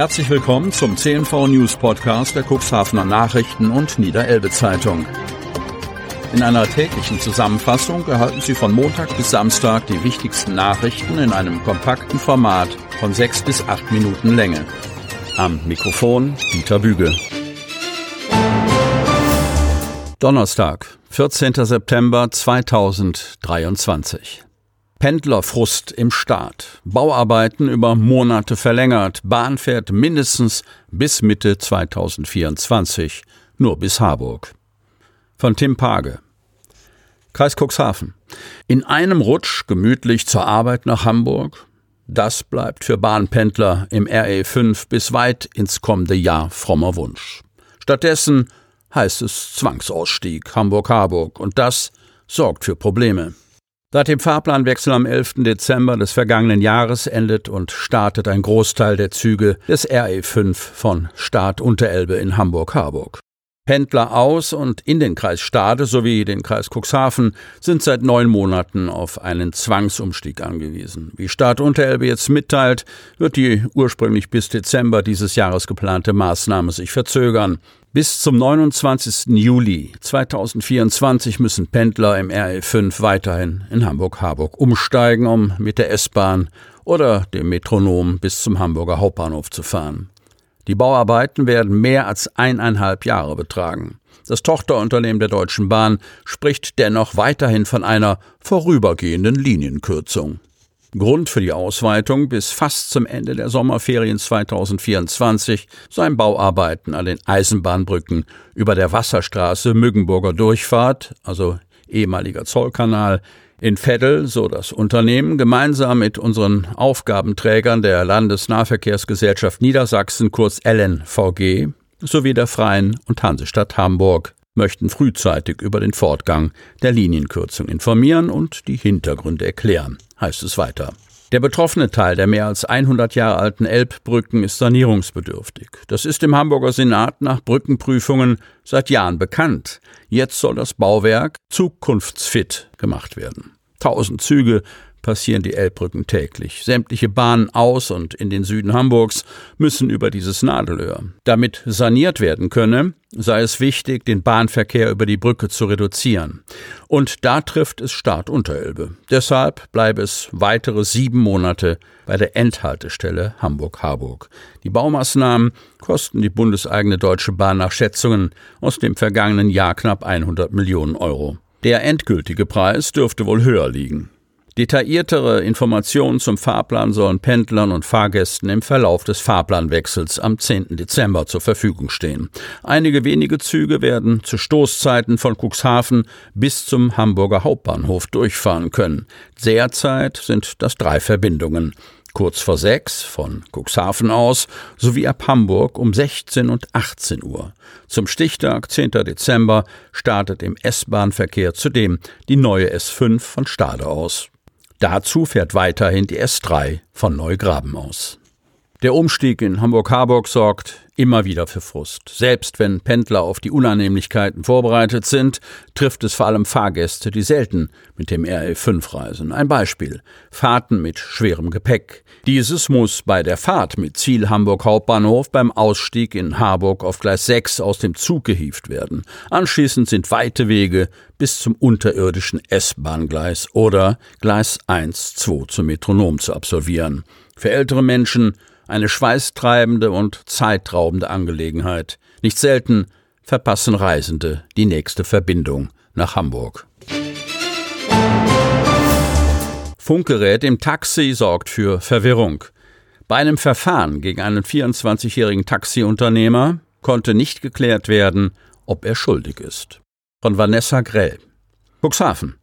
Herzlich willkommen zum CNV News Podcast der Cuxhavener Nachrichten und Niederelbe Zeitung. In einer täglichen Zusammenfassung erhalten Sie von Montag bis Samstag die wichtigsten Nachrichten in einem kompakten Format von sechs bis acht Minuten Länge. Am Mikrofon Dieter Büge. Donnerstag, 14. September 2023. Pendlerfrust im Staat. Bauarbeiten über Monate verlängert. Bahn fährt mindestens bis Mitte 2024. Nur bis Harburg. Von Tim Page. Kreis Cuxhaven. In einem Rutsch gemütlich zur Arbeit nach Hamburg. Das bleibt für Bahnpendler im RE5 bis weit ins kommende Jahr frommer Wunsch. Stattdessen heißt es Zwangsausstieg Hamburg-Harburg und das sorgt für Probleme. Seit dem Fahrplanwechsel am 11. Dezember des vergangenen Jahres endet und startet ein Großteil der Züge des RE5 von Start Unterelbe in Hamburg-Harburg. Pendler aus und in den Kreis Stade sowie den Kreis Cuxhaven sind seit neun Monaten auf einen Zwangsumstieg angewiesen. Wie Start Unterelbe jetzt mitteilt, wird die ursprünglich bis Dezember dieses Jahres geplante Maßnahme sich verzögern. Bis zum 29. Juli 2024 müssen Pendler im RE5 weiterhin in Hamburg-Harburg umsteigen, um mit der S-Bahn oder dem Metronom bis zum Hamburger Hauptbahnhof zu fahren. Die Bauarbeiten werden mehr als eineinhalb Jahre betragen. Das Tochterunternehmen der Deutschen Bahn spricht dennoch weiterhin von einer vorübergehenden Linienkürzung. Grund für die Ausweitung bis fast zum Ende der Sommerferien 2024 seien Bauarbeiten an den Eisenbahnbrücken über der Wasserstraße Müggenburger Durchfahrt, also ehemaliger Zollkanal, in Veddel, so das Unternehmen, gemeinsam mit unseren Aufgabenträgern der Landesnahverkehrsgesellschaft Niedersachsen, kurz LNVG, sowie der Freien und Hansestadt Hamburg möchten frühzeitig über den Fortgang der Linienkürzung informieren und die Hintergründe erklären heißt es weiter. Der betroffene Teil der mehr als 100 Jahre alten Elbbrücken ist sanierungsbedürftig. Das ist im Hamburger Senat nach Brückenprüfungen seit Jahren bekannt. Jetzt soll das Bauwerk zukunftsfit gemacht werden. Tausend Züge passieren die Elbbrücken täglich. Sämtliche Bahnen aus und in den Süden Hamburgs müssen über dieses Nadelöhr. Damit saniert werden könne, sei es wichtig, den Bahnverkehr über die Brücke zu reduzieren. Und da trifft es Start Unterelbe. Deshalb bleibe es weitere sieben Monate bei der Endhaltestelle Hamburg-Harburg. Die Baumaßnahmen kosten die bundeseigene Deutsche Bahn nach Schätzungen aus dem vergangenen Jahr knapp 100 Millionen Euro. Der endgültige Preis dürfte wohl höher liegen. Detailliertere Informationen zum Fahrplan sollen Pendlern und Fahrgästen im Verlauf des Fahrplanwechsels am 10. Dezember zur Verfügung stehen. Einige wenige Züge werden zu Stoßzeiten von Cuxhaven bis zum Hamburger Hauptbahnhof durchfahren können. Derzeit sind das drei Verbindungen. Kurz vor sechs von Cuxhaven aus sowie ab Hamburg um 16 und 18 Uhr. Zum Stichtag 10. Dezember startet im S-Bahn-Verkehr zudem die neue S5 von Stade aus. Dazu fährt weiterhin die S3 von Neugraben aus. Der Umstieg in Hamburg-Harburg sorgt immer wieder für Frust. Selbst wenn Pendler auf die Unannehmlichkeiten vorbereitet sind, trifft es vor allem Fahrgäste, die selten mit dem RE5 reisen. Ein Beispiel. Fahrten mit schwerem Gepäck. Dieses muss bei der Fahrt mit Ziel Hamburg Hauptbahnhof beim Ausstieg in Harburg auf Gleis 6 aus dem Zug gehievt werden. Anschließend sind weite Wege bis zum unterirdischen S-Bahn-Gleis oder Gleis 1, 2 zum Metronom zu absolvieren. Für ältere Menschen eine schweißtreibende und zeitraubende Angelegenheit. Nicht selten verpassen Reisende die nächste Verbindung nach Hamburg. Funkgerät im Taxi sorgt für Verwirrung. Bei einem Verfahren gegen einen 24-jährigen Taxiunternehmer konnte nicht geklärt werden, ob er schuldig ist. Von Vanessa Grell. Cuxhaven.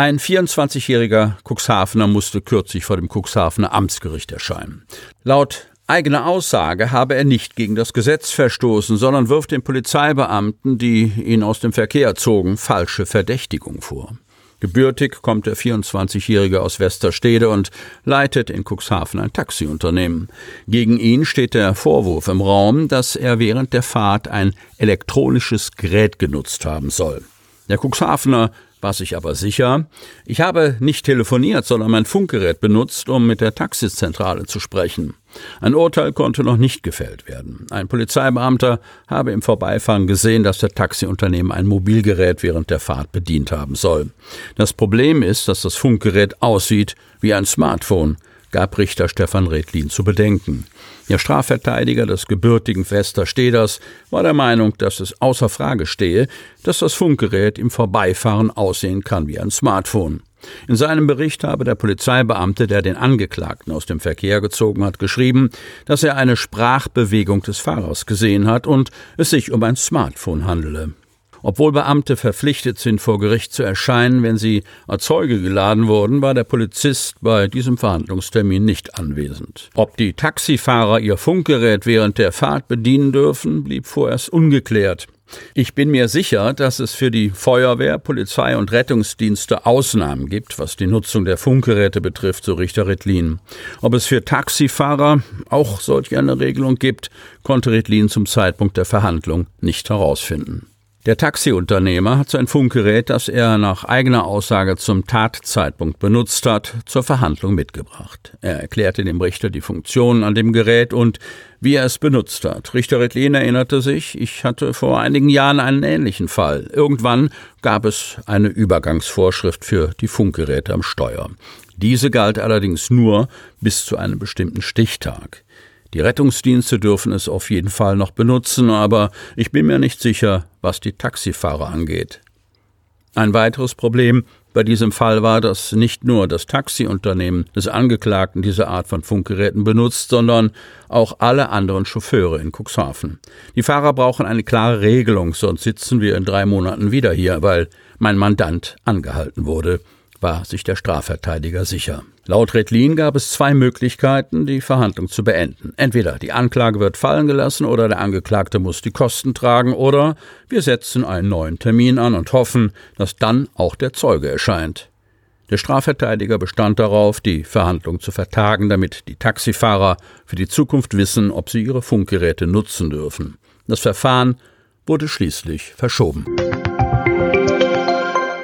Ein 24-jähriger Cuxhavener musste kürzlich vor dem Cuxhavener Amtsgericht erscheinen. Laut eigener Aussage habe er nicht gegen das Gesetz verstoßen, sondern wirft den Polizeibeamten, die ihn aus dem Verkehr zogen, falsche Verdächtigung vor. Gebürtig kommt der 24-Jährige aus Westerstede und leitet in Cuxhaven ein Taxiunternehmen. Gegen ihn steht der Vorwurf im Raum, dass er während der Fahrt ein elektronisches Gerät genutzt haben soll. Der Cuxhavener war sich aber sicher, ich habe nicht telefoniert, sondern mein Funkgerät benutzt, um mit der Taxizentrale zu sprechen. Ein Urteil konnte noch nicht gefällt werden. Ein Polizeibeamter habe im Vorbeifahren gesehen, dass der Taxiunternehmen ein Mobilgerät während der Fahrt bedient haben soll. Das Problem ist, dass das Funkgerät aussieht wie ein Smartphone, gab Richter Stefan Redlin zu bedenken. Der Strafverteidiger des gebürtigen Fester Steders war der Meinung, dass es außer Frage stehe, dass das Funkgerät im Vorbeifahren aussehen kann wie ein Smartphone. In seinem Bericht habe der Polizeibeamte, der den Angeklagten aus dem Verkehr gezogen hat, geschrieben, dass er eine Sprachbewegung des Fahrers gesehen hat und es sich um ein Smartphone handele. Obwohl Beamte verpflichtet sind, vor Gericht zu erscheinen, wenn sie als Zeuge geladen wurden, war der Polizist bei diesem Verhandlungstermin nicht anwesend. Ob die Taxifahrer ihr Funkgerät während der Fahrt bedienen dürfen, blieb vorerst ungeklärt. Ich bin mir sicher, dass es für die Feuerwehr, Polizei und Rettungsdienste Ausnahmen gibt, was die Nutzung der Funkgeräte betrifft, so Richter Rittlin. Ob es für Taxifahrer auch solch eine Regelung gibt, konnte Rittlin zum Zeitpunkt der Verhandlung nicht herausfinden. Der Taxiunternehmer hat sein Funkgerät, das er nach eigener Aussage zum Tatzeitpunkt benutzt hat, zur Verhandlung mitgebracht. Er erklärte dem Richter die Funktionen an dem Gerät und wie er es benutzt hat. Richter Redlin erinnerte sich, ich hatte vor einigen Jahren einen ähnlichen Fall. Irgendwann gab es eine Übergangsvorschrift für die Funkgeräte am Steuer. Diese galt allerdings nur bis zu einem bestimmten Stichtag. Die Rettungsdienste dürfen es auf jeden Fall noch benutzen, aber ich bin mir nicht sicher, was die Taxifahrer angeht. Ein weiteres Problem bei diesem Fall war, dass nicht nur das Taxiunternehmen des Angeklagten diese Art von Funkgeräten benutzt, sondern auch alle anderen Chauffeure in Cuxhaven. Die Fahrer brauchen eine klare Regelung, sonst sitzen wir in drei Monaten wieder hier, weil mein Mandant angehalten wurde war sich der Strafverteidiger sicher. Laut Redlin gab es zwei Möglichkeiten, die Verhandlung zu beenden. Entweder die Anklage wird fallen gelassen oder der Angeklagte muss die Kosten tragen oder wir setzen einen neuen Termin an und hoffen, dass dann auch der Zeuge erscheint. Der Strafverteidiger bestand darauf, die Verhandlung zu vertagen, damit die Taxifahrer für die Zukunft wissen, ob sie ihre Funkgeräte nutzen dürfen. Das Verfahren wurde schließlich verschoben.